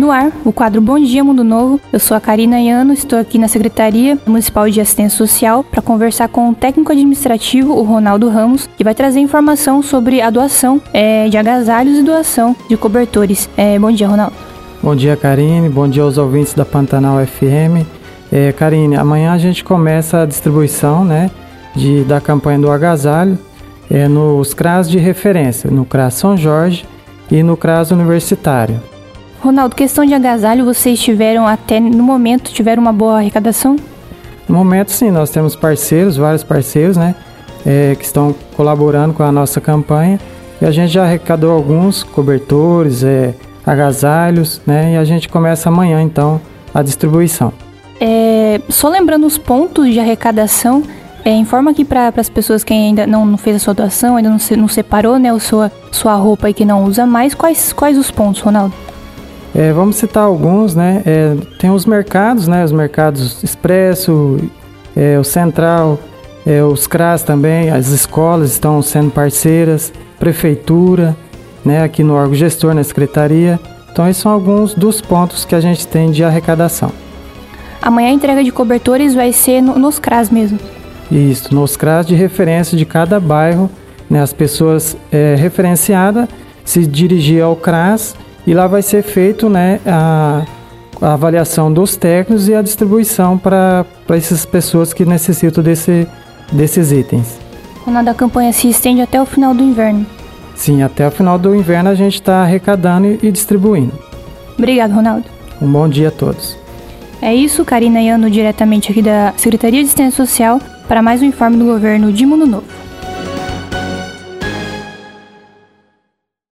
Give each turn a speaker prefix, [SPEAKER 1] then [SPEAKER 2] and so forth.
[SPEAKER 1] No ar, o quadro Bom Dia Mundo Novo. Eu sou a Karina Iano, estou aqui na Secretaria Municipal de Assistência Social para conversar com o técnico administrativo, o Ronaldo Ramos, que vai trazer informação sobre a doação é, de agasalhos e doação de cobertores. É, bom dia, Ronaldo.
[SPEAKER 2] Bom dia, Karine. Bom dia aos ouvintes da Pantanal FM. É, Karine, amanhã a gente começa a distribuição né, de, da campanha do agasalho é, nos CRAS de referência, no CRAS São Jorge e no CRAS Universitário.
[SPEAKER 1] Ronaldo, questão de agasalho, vocês tiveram até no momento, tiveram uma boa arrecadação?
[SPEAKER 2] No momento, sim, nós temos parceiros, vários parceiros, né, é, que estão colaborando com a nossa campanha e a gente já arrecadou alguns cobertores, é, agasalhos, né? E a gente começa amanhã então a distribuição.
[SPEAKER 1] É, só lembrando os pontos de arrecadação, é, informa aqui para as pessoas que ainda não, não, fez a sua doação, ainda não, se, não separou né, a sua, sua roupa e que não usa mais, quais, quais os pontos, Ronaldo?
[SPEAKER 2] É, vamos citar alguns, né? É, tem os mercados, né? Os mercados Expresso, é, o Central, é, os CRAS também, as escolas estão sendo parceiras, prefeitura, né, aqui no órgão gestor, na secretaria. Então, esses são alguns dos pontos que a gente tem de arrecadação.
[SPEAKER 1] Amanhã a entrega de cobertores vai ser no, nos CRAS mesmo?
[SPEAKER 2] Isso, nos CRAS de referência de cada bairro. Né, as pessoas é, referenciadas se dirigir ao CRAS e lá vai ser feito né, a, a avaliação dos técnicos e a distribuição para essas pessoas que necessitam desse, desses itens.
[SPEAKER 1] Ronaldo, a campanha se estende até o final do inverno.
[SPEAKER 2] Sim, até o final do inverno a gente está arrecadando e distribuindo.
[SPEAKER 1] Obrigado, Ronaldo.
[SPEAKER 2] Um bom dia a todos.
[SPEAKER 1] É isso, Karina Iano, diretamente aqui da Secretaria de Assistência Social, para mais um informe do governo de Mundo Novo.